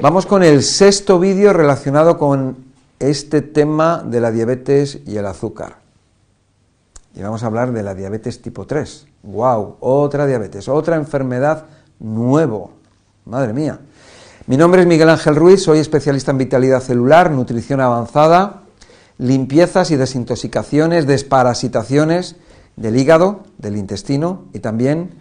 Vamos con el sexto vídeo relacionado con este tema de la diabetes y el azúcar. Y vamos a hablar de la diabetes tipo 3. ¡Wow! Otra diabetes, otra enfermedad nuevo. Madre mía. Mi nombre es Miguel Ángel Ruiz, soy especialista en vitalidad celular, nutrición avanzada, limpiezas y desintoxicaciones, desparasitaciones del hígado, del intestino y también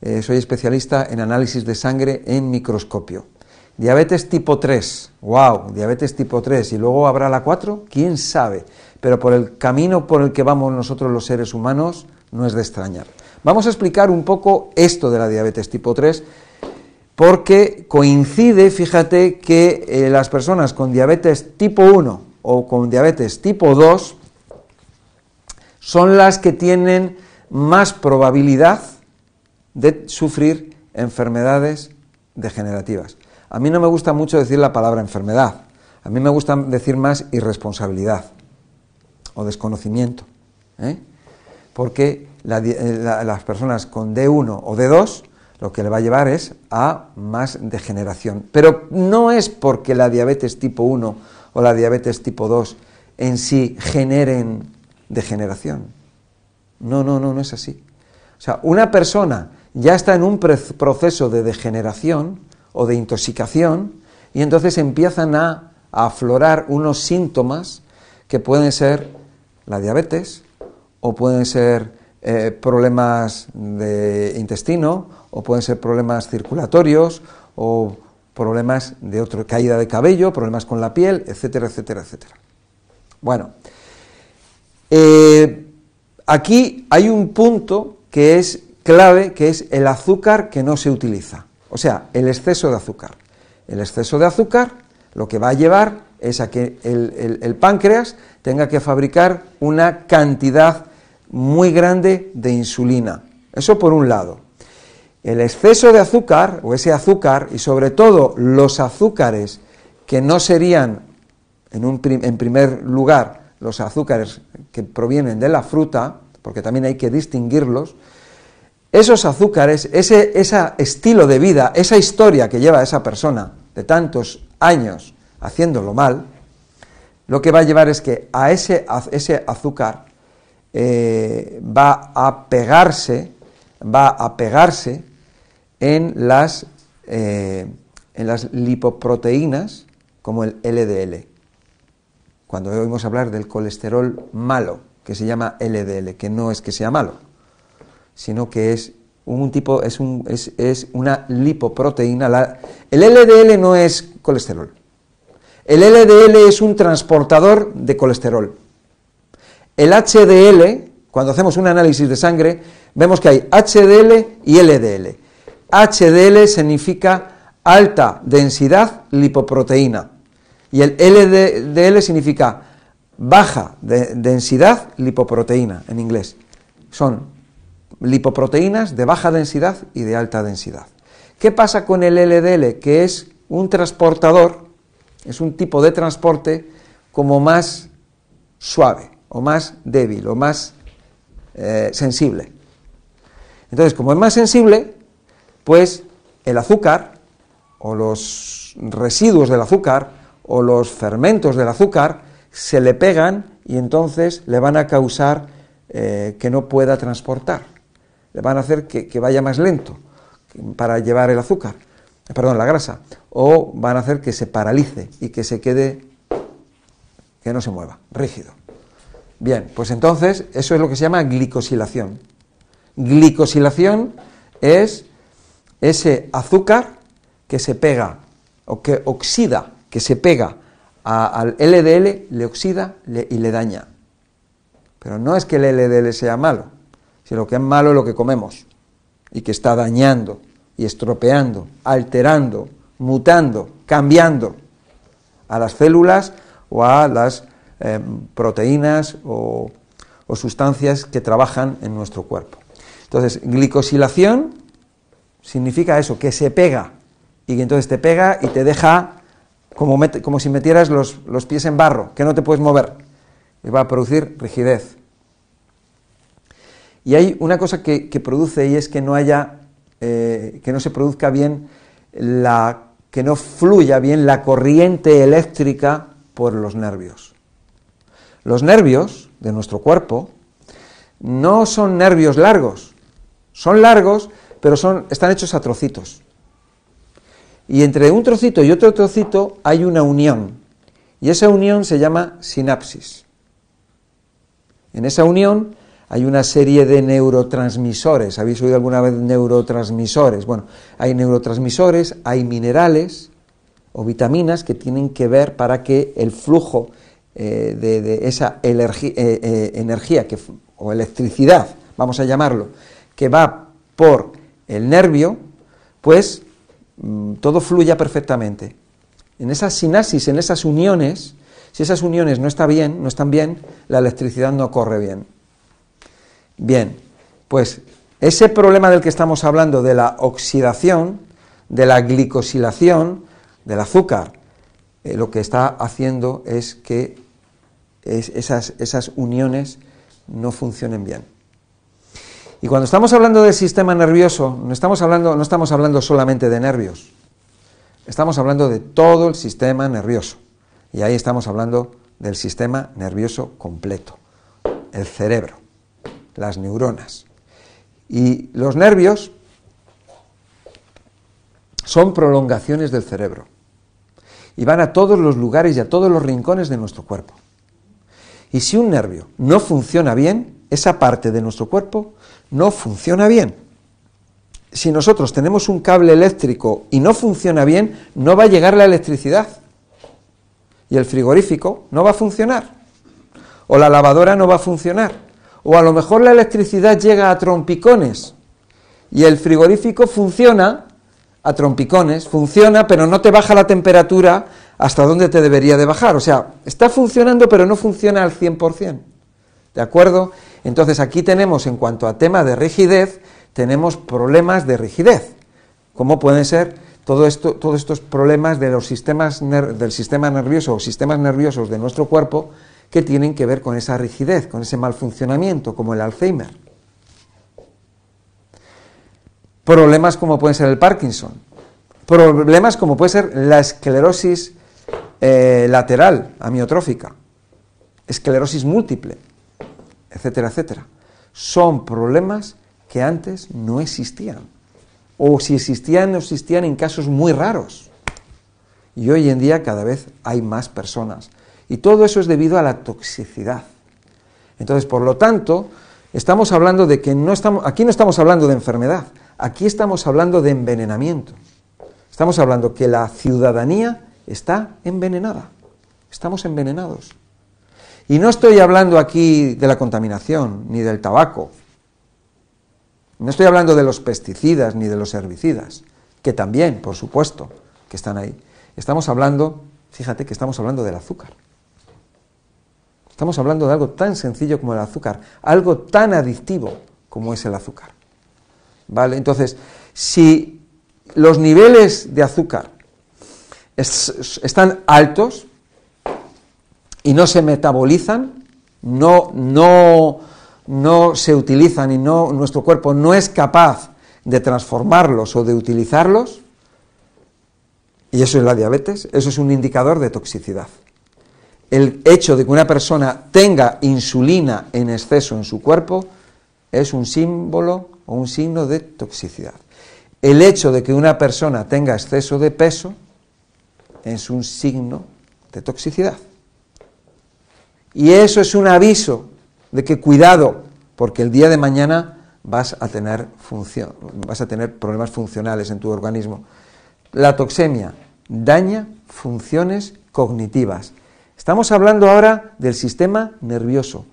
eh, soy especialista en análisis de sangre en microscopio. Diabetes tipo 3, wow, diabetes tipo 3, y luego habrá la 4, quién sabe, pero por el camino por el que vamos nosotros los seres humanos no es de extrañar. Vamos a explicar un poco esto de la diabetes tipo 3, porque coincide, fíjate, que eh, las personas con diabetes tipo 1 o con diabetes tipo 2 son las que tienen más probabilidad de sufrir enfermedades degenerativas. A mí no me gusta mucho decir la palabra enfermedad, a mí me gusta decir más irresponsabilidad o desconocimiento, ¿eh? porque eh, las personas con D1 o D2 lo que le va a llevar es a más degeneración. Pero no es porque la diabetes tipo 1 o la diabetes tipo 2 en sí generen degeneración. No, no, no, no es así. O sea, una persona ya está en un proceso de degeneración o de intoxicación y entonces empiezan a, aflorar unos síntomas que pueden ser la diabetes o pueden ser eh, problemas de intestino o pueden ser problemas circulatorios o problemas de otra caída de cabello, problemas con la piel, etcétera, etcétera, etcétera. Bueno, eh, aquí hay un punto que es clave que es el azúcar que no se utiliza, o sea, el exceso de azúcar. El exceso de azúcar lo que va a llevar es a que el, páncreas tenga que fabricar una cantidad muy grande de insulina. Eso por un lado. El exceso de azúcar, o ese azúcar, y sobre todo los azúcares que no serían, en, primer lugar, los azúcares que provienen de la fruta, porque también hay que distinguirlos, esos azúcares, ese, estilo de vida, esa historia que lleva esa persona de tantos años haciéndolo mal, lo que va a llevar es que a ese, azúcar eh, va a pegarse, va a pegarse en las, eh, en las lipoproteínas como el LDL. Cuando oímos hablar del colesterol malo, que se llama LDL, que no es que sea malo, sino que es un tipo, es, un, es, es una lipoproteína. el LDL no es colesterol. El LDL es un transportador de colesterol. El HDL, cuando hacemos un análisis de sangre, vemos que hay HDL y LDL. HDL significa alta densidad lipoproteína y el LDL significa baja densidad lipoproteína en inglés. Son lipoproteínas de baja densidad y de alta densidad. ¿Qué pasa con el LDL? Que es un transportador, es un tipo de transporte como más suave o más débil o más eh, sensible. Entonces, como es más sensible, pues el azúcar o los residuos del azúcar o los fermentos del azúcar se le pegan y entonces le van a causar eh, que no pueda transportar van a hacer que, vaya más lento para llevar el azúcar, perdón, la grasa, o van a hacer que se paralice y que se quede, que no se mueva, rígido. Bien, pues entonces eso es lo que se llama glicosilación. Glicosilación es ese azúcar que se pega o que oxida, que se pega al LDL, le oxida y le daña. Pero no es que el LDL sea malo, si lo que es malo es lo que comemos y que está dañando y estropeando, alterando, mutando, cambiando a las células o a las eh, proteínas o, sustancias que trabajan en nuestro cuerpo. Entonces, glicosilación significa eso, que se pega y que entonces te pega y te deja como, como si metieras los, los, pies en barro, que no te puedes mover. Y va a producir rigidez, y hay una cosa que, produce y es que no haya, eh, que no se produzca bien la, que no fluya bien la corriente eléctrica por los nervios. Los nervios de nuestro cuerpo no son nervios largos, son largos, pero son, están hechos a trocitos. Y entre un trocito y otro trocito hay una unión, y esa unión se llama sinapsis. En esa unión hay una serie de neurotransmisores. ¿Habéis oído alguna vez neurotransmisores? Bueno, hay neurotransmisores, hay minerales o vitaminas que tienen que ver para que el flujo eh, de, esa eh, eh, energía o electricidad, vamos a llamarlo, que va por el nervio, pues mm, todo fluya perfectamente. En esas sinapsis, en esas uniones, si esas uniones no están bien, no están bien, la electricidad no corre bien. Bien, pues ese problema del que estamos hablando de la oxidación, de la glicosilación del azúcar, eh, lo que está haciendo es que esas, esas uniones no funcionen bien. Y cuando estamos hablando del sistema nervioso, no estamos hablando, no estamos hablando solamente de nervios, estamos hablando de todo el sistema nervioso. Y ahí estamos hablando del sistema nervioso completo, el cerebro las neuronas. Y los nervios son prolongaciones del cerebro y van a todos los lugares y a todos los rincones de nuestro cuerpo. Y si un nervio no funciona bien, esa parte de nuestro cuerpo no funciona bien. Si nosotros tenemos un cable eléctrico y no funciona bien, no va a llegar la electricidad. Y el frigorífico no va a funcionar. O la lavadora no va a funcionar. O a lo mejor la electricidad llega a trompicones y el frigorífico funciona a trompicones, funciona, pero no te baja la temperatura hasta donde te debería de bajar. O sea, está funcionando, pero no funciona al 100%. ¿De acuerdo? Entonces aquí tenemos, en cuanto a tema de rigidez, tenemos problemas de rigidez. ¿Cómo pueden ser todo esto, todos estos problemas de los sistemas del sistema nervioso o sistemas nerviosos de nuestro cuerpo que tienen que ver con esa rigidez, con ese mal funcionamiento, como el Alzheimer. Problemas como puede ser el Parkinson. Problemas como puede ser la esclerosis eh, lateral amiotrófica, esclerosis múltiple, etcétera, etcétera. Son problemas que antes no existían. O si existían, no existían en casos muy raros. Y hoy en día cada vez hay más personas y todo eso es debido a la toxicidad. Entonces, por lo tanto, estamos hablando de que no estamos, aquí no estamos hablando de enfermedad, aquí estamos hablando de envenenamiento. Estamos hablando que la ciudadanía está envenenada. Estamos envenenados. Y no estoy hablando aquí de la contaminación, ni del tabaco. No estoy hablando de los pesticidas ni de los herbicidas, que también, por supuesto, que están ahí. Estamos hablando, fíjate que estamos hablando del azúcar. Estamos hablando de algo tan sencillo como el azúcar, algo tan adictivo como es el azúcar. ¿Vale? Entonces, si los niveles de azúcar están altos y no se metabolizan, no, no, no se utilizan y no, nuestro cuerpo no es capaz de transformarlos o de utilizarlos, y eso es la diabetes, eso es un indicador de toxicidad el hecho de que una persona tenga insulina en exceso en su cuerpo es un símbolo o un signo de toxicidad. El hecho de que una persona tenga exceso de peso es un signo de toxicidad. Y eso es un aviso de que cuidado, porque el día de mañana vas a tener función, vas a tener problemas funcionales en tu organismo. La toxemia daña funciones cognitivas, Estamos hablando ahora del sistema nervioso,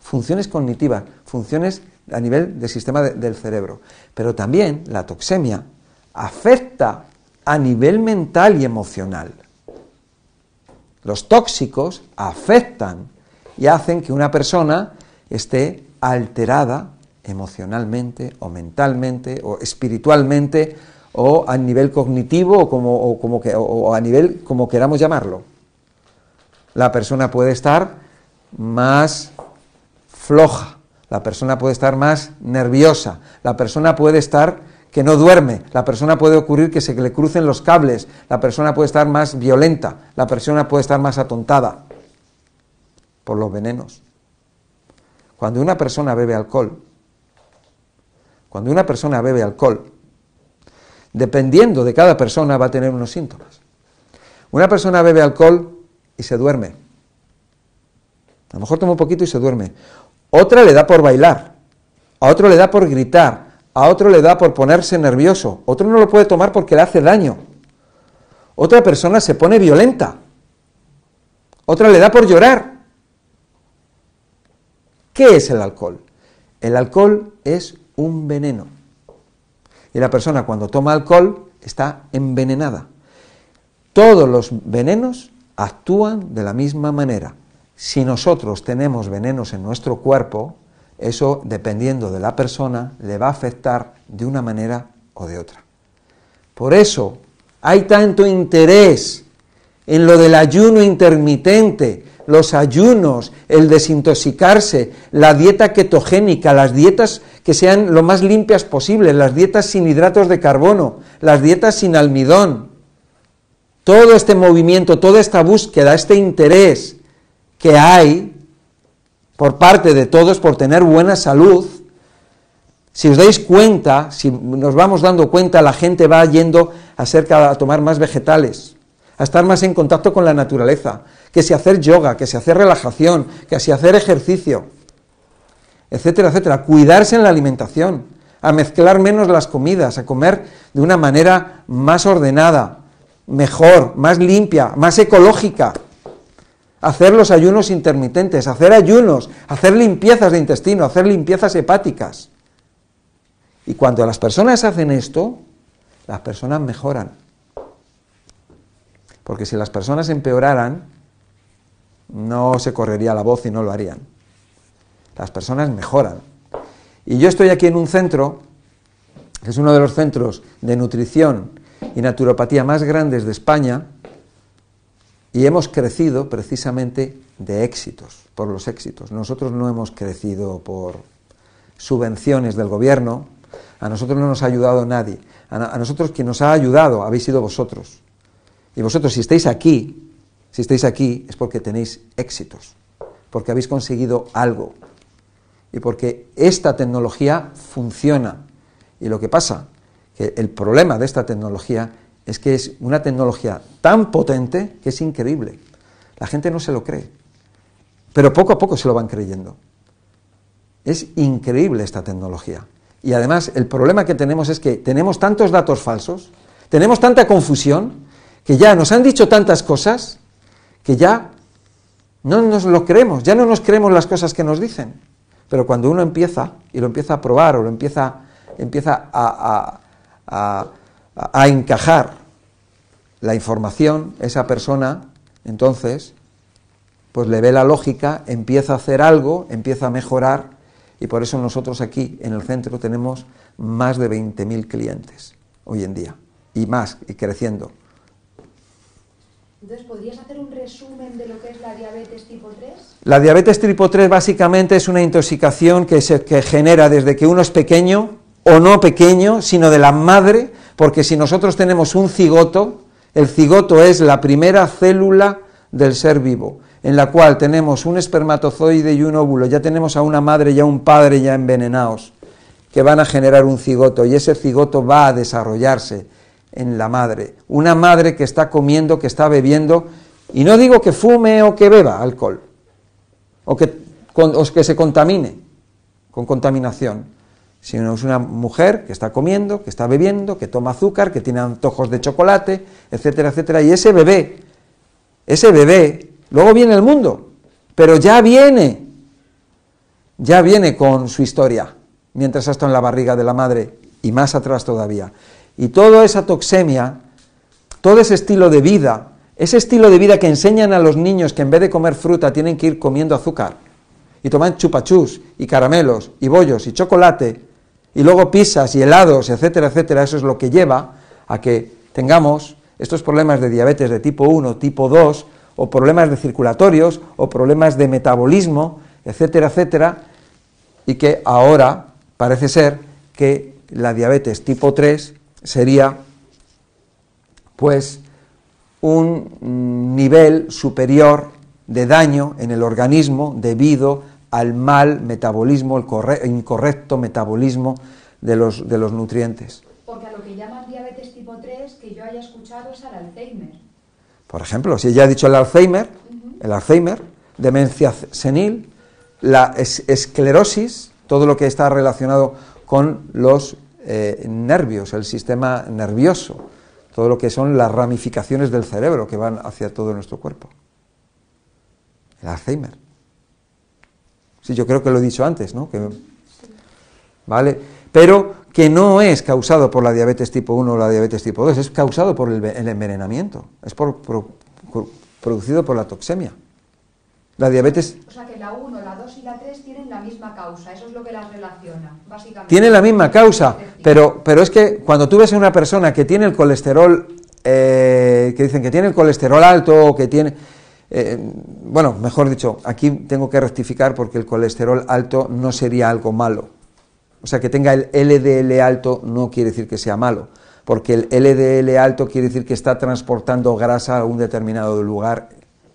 funciones cognitivas, funciones a nivel del sistema del cerebro. Pero también la toxemia afecta a nivel mental y emocional. Los tóxicos afectan y hacen que una persona esté alterada emocionalmente o mentalmente o espiritualmente o a nivel cognitivo o, como, o a nivel como queramos llamarlo la persona puede estar más floja, la persona puede estar más nerviosa, la persona puede estar que no duerme, la persona puede ocurrir que se le crucen los cables, la persona puede estar más violenta, la persona puede estar más atontada por los venenos. Cuando una persona bebe alcohol, cuando una persona bebe alcohol, dependiendo de cada persona va a tener unos síntomas. Una persona bebe alcohol y se duerme. A lo mejor toma un poquito y se duerme. Otra le da por bailar, a otro le da por gritar, a otro le da por ponerse nervioso, otro no lo puede tomar porque le hace daño. Otra persona se pone violenta, otra le da por llorar, ¿Qué es el alcohol? El alcohol es un veneno. Y la persona cuando toma alcohol está envenenada. Todos los venenos actúan de la misma manera. Si nosotros tenemos venenos en nuestro cuerpo, eso, dependiendo de la persona, le va a afectar de una manera o de otra. Por eso hay tanto interés en lo del ayuno intermitente, los ayunos, el desintoxicarse, la dieta ketogénica, las dietas que sean lo más limpias posible, las dietas sin hidratos de carbono, las dietas sin almidón. Todo este movimiento, toda esta búsqueda, este interés que hay por parte de todos por tener buena salud, si os dais cuenta, si nos vamos dando cuenta, la gente va yendo a, a tomar más vegetales, a estar más en contacto con la naturaleza, que si hacer yoga, que si hacer relajación, que si hacer ejercicio, etcétera, etcétera. Cuidarse en la alimentación, a mezclar menos las comidas, a comer de una manera más ordenada, mejor, más limpia, más ecológica. Hacer los ayunos intermitentes, hacer ayunos, hacer limpiezas de intestino, hacer limpiezas hepáticas. Y cuando las personas hacen esto, las personas mejoran. Porque si las personas empeoraran, no se correría la voz y no lo harían. Las personas mejoran. Y yo estoy aquí en un centro, que es uno de los centros de nutrición y naturopatía más grandes de España, y hemos crecido precisamente de éxitos, por los éxitos. Nosotros no hemos crecido por subvenciones del gobierno, a nosotros no nos ha ayudado nadie, a nosotros quien nos ha ayudado habéis sido vosotros. Y vosotros si estáis aquí, si estáis aquí es porque tenéis éxitos, porque habéis conseguido algo y porque esta tecnología funciona. Y lo que pasa, el problema de esta tecnología es que es una tecnología tan potente que es increíble. La gente no se lo cree, pero poco a poco se lo van creyendo. Es increíble esta tecnología. Y además el problema que tenemos es que tenemos tantos datos falsos, tenemos tanta confusión, que ya nos han dicho tantas cosas que ya no nos lo creemos, ya no nos creemos las cosas que nos dicen. Pero cuando uno empieza y lo empieza a probar o lo empieza, empieza a encajar la información, esa persona, entonces, pues le ve la lógica, empieza a hacer algo, empieza a mejorar y por eso nosotros aquí en el centro tenemos más de 20.000 clientes hoy en día y más y creciendo. Entonces, ¿podrías hacer un resumen de lo que es la diabetes tipo 3? La diabetes tipo 3 básicamente es una intoxicación que se que genera desde que uno es pequeño o no pequeño, sino de la madre, porque si nosotros tenemos un cigoto, el cigoto es la primera célula del ser vivo, en la cual tenemos un espermatozoide y un óvulo, ya tenemos a una madre y a un padre ya envenenados, que van a generar un cigoto, y ese cigoto va a desarrollarse en la madre. Una madre que está comiendo, que está bebiendo, y no digo que fume o que beba alcohol, o que, que se contamine con contaminación, sino es una mujer que está comiendo, que está bebiendo, que toma azúcar, que tiene antojos de chocolate, etcétera, etcétera, y ese bebé, ese bebé, luego viene el mundo, pero ya viene, ya viene con su historia, mientras está en la barriga de la madre, y más atrás todavía. Y toda esa toxemia, todo ese estilo de vida, ese estilo de vida que enseñan a los niños que en vez de comer fruta tienen que ir comiendo azúcar y toman chupachús y caramelos y bollos y chocolate y luego pizzas y helados, etcétera, etcétera, eso es lo que lleva a que tengamos estos problemas de diabetes de tipo 1, tipo 2, o problemas de circulatorios, o problemas de metabolismo, etcétera, etcétera, y que ahora parece ser que la diabetes tipo 3 sería pues un nivel superior de daño en el organismo debido al mal metabolismo, el incorrecto metabolismo de los, de los nutrientes. Porque a lo que llaman diabetes tipo 3, que yo haya escuchado, es al Alzheimer. Por ejemplo, si ella ha dicho el Alzheimer, el Alzheimer, demencia senil, la esclerosis, todo lo que está relacionado con los eh, nervios, el sistema nervioso, todo lo que son las ramificaciones del cerebro que van hacia todo nuestro cuerpo. El Alzheimer. Sí, yo creo que lo he dicho antes, ¿no? ¿Vale? Pero que no es causado por la diabetes tipo 1 o la diabetes tipo 2, es causado por el, envenenamiento, es por, producido por la toxemia. La diabetes... O sea que la 1, la 2 y la 3 tienen la misma causa, eso es lo que las relaciona, básicamente. Tienen la misma causa, pero, pero es que cuando tú ves a una persona que tiene el colesterol, eh, que dicen que tiene el colesterol alto o que tiene eh, bueno, mejor dicho, aquí tengo que rectificar porque el colesterol alto no sería algo malo. O sea, que tenga el LDL alto no quiere decir que sea malo, porque el LDL alto quiere decir que está transportando grasa a un determinado lugar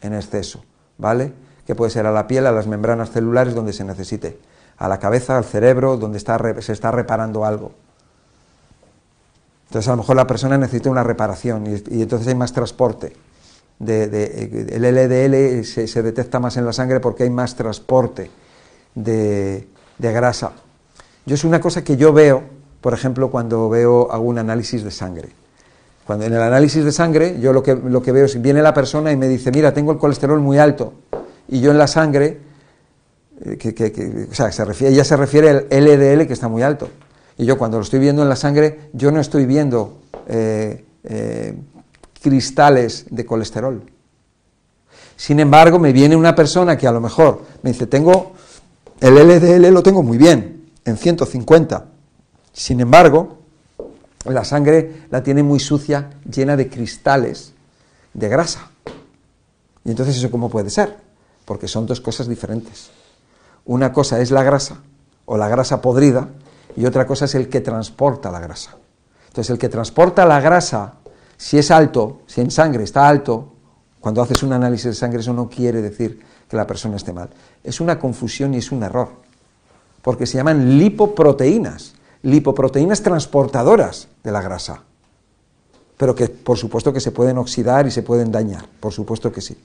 en exceso, ¿vale? Que puede ser a la piel, a las membranas celulares donde se necesite, a la cabeza, al cerebro, donde se está reparando algo. Entonces a lo mejor la persona necesita una reparación y entonces hay más transporte de, el LDL se, detecta más en la sangre porque hay más transporte de, grasa. Yo es una cosa que yo veo, por ejemplo, cuando veo algún análisis de sangre. Cuando en el análisis de sangre, yo lo que, lo que veo es, viene la persona y me dice, mira, tengo el colesterol muy alto, y yo en la sangre, eh, que, o sea, se ella se refiere al LDL que está muy alto. Y yo cuando lo estoy viendo en la sangre, yo no estoy viendo eh, eh, cristales de colesterol. Sin embargo, me viene una persona que a lo mejor me dice, tengo el LDL lo tengo muy bien, en 150. Sin embargo, la sangre la tiene muy sucia, llena de cristales de grasa. Y entonces eso cómo puede ser? Porque son dos cosas diferentes. Una cosa es la grasa o la grasa podrida y otra cosa es el que transporta la grasa. Entonces el que transporta la grasa si es alto, si en sangre está alto, cuando haces un análisis de sangre eso no quiere decir que la persona esté mal. Es una confusión y es un error, porque se llaman lipoproteínas, lipoproteínas transportadoras de la grasa, pero que por supuesto que se pueden oxidar y se pueden dañar, por supuesto que sí.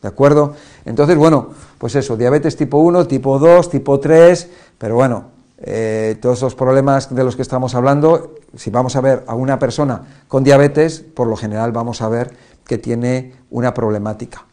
¿De acuerdo? Entonces, bueno, pues eso, diabetes tipo 1, tipo 2, tipo 3, pero bueno, eh, todos esos problemas de los que estamos hablando, si vamos a ver a una persona con diabetes, por lo general vamos a ver que tiene una problemática.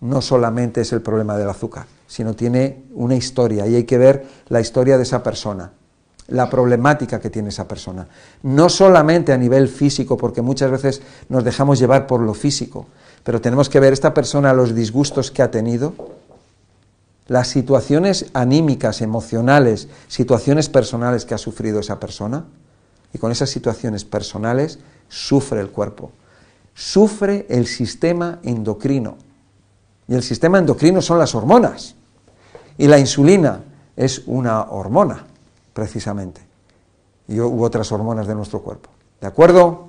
No solamente es el problema del azúcar, sino tiene una historia y hay que ver la historia de esa persona, la problemática que tiene esa persona. No solamente a nivel físico, porque muchas veces nos dejamos llevar por lo físico, pero tenemos que ver esta persona los disgustos que ha tenido, las situaciones anímicas, emocionales, situaciones personales que ha sufrido esa persona, y con esas situaciones personales sufre el cuerpo, sufre el sistema endocrino. Y el sistema endocrino son las hormonas. Y la insulina es una hormona, precisamente. Y u otras hormonas de nuestro cuerpo. ¿De acuerdo?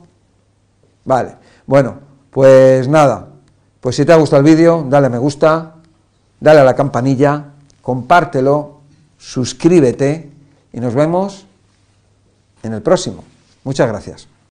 Vale. Bueno, pues nada. Pues si te ha gustado el vídeo, dale a me gusta, dale a la campanilla, compártelo, suscríbete y nos vemos en el próximo. Muchas gracias.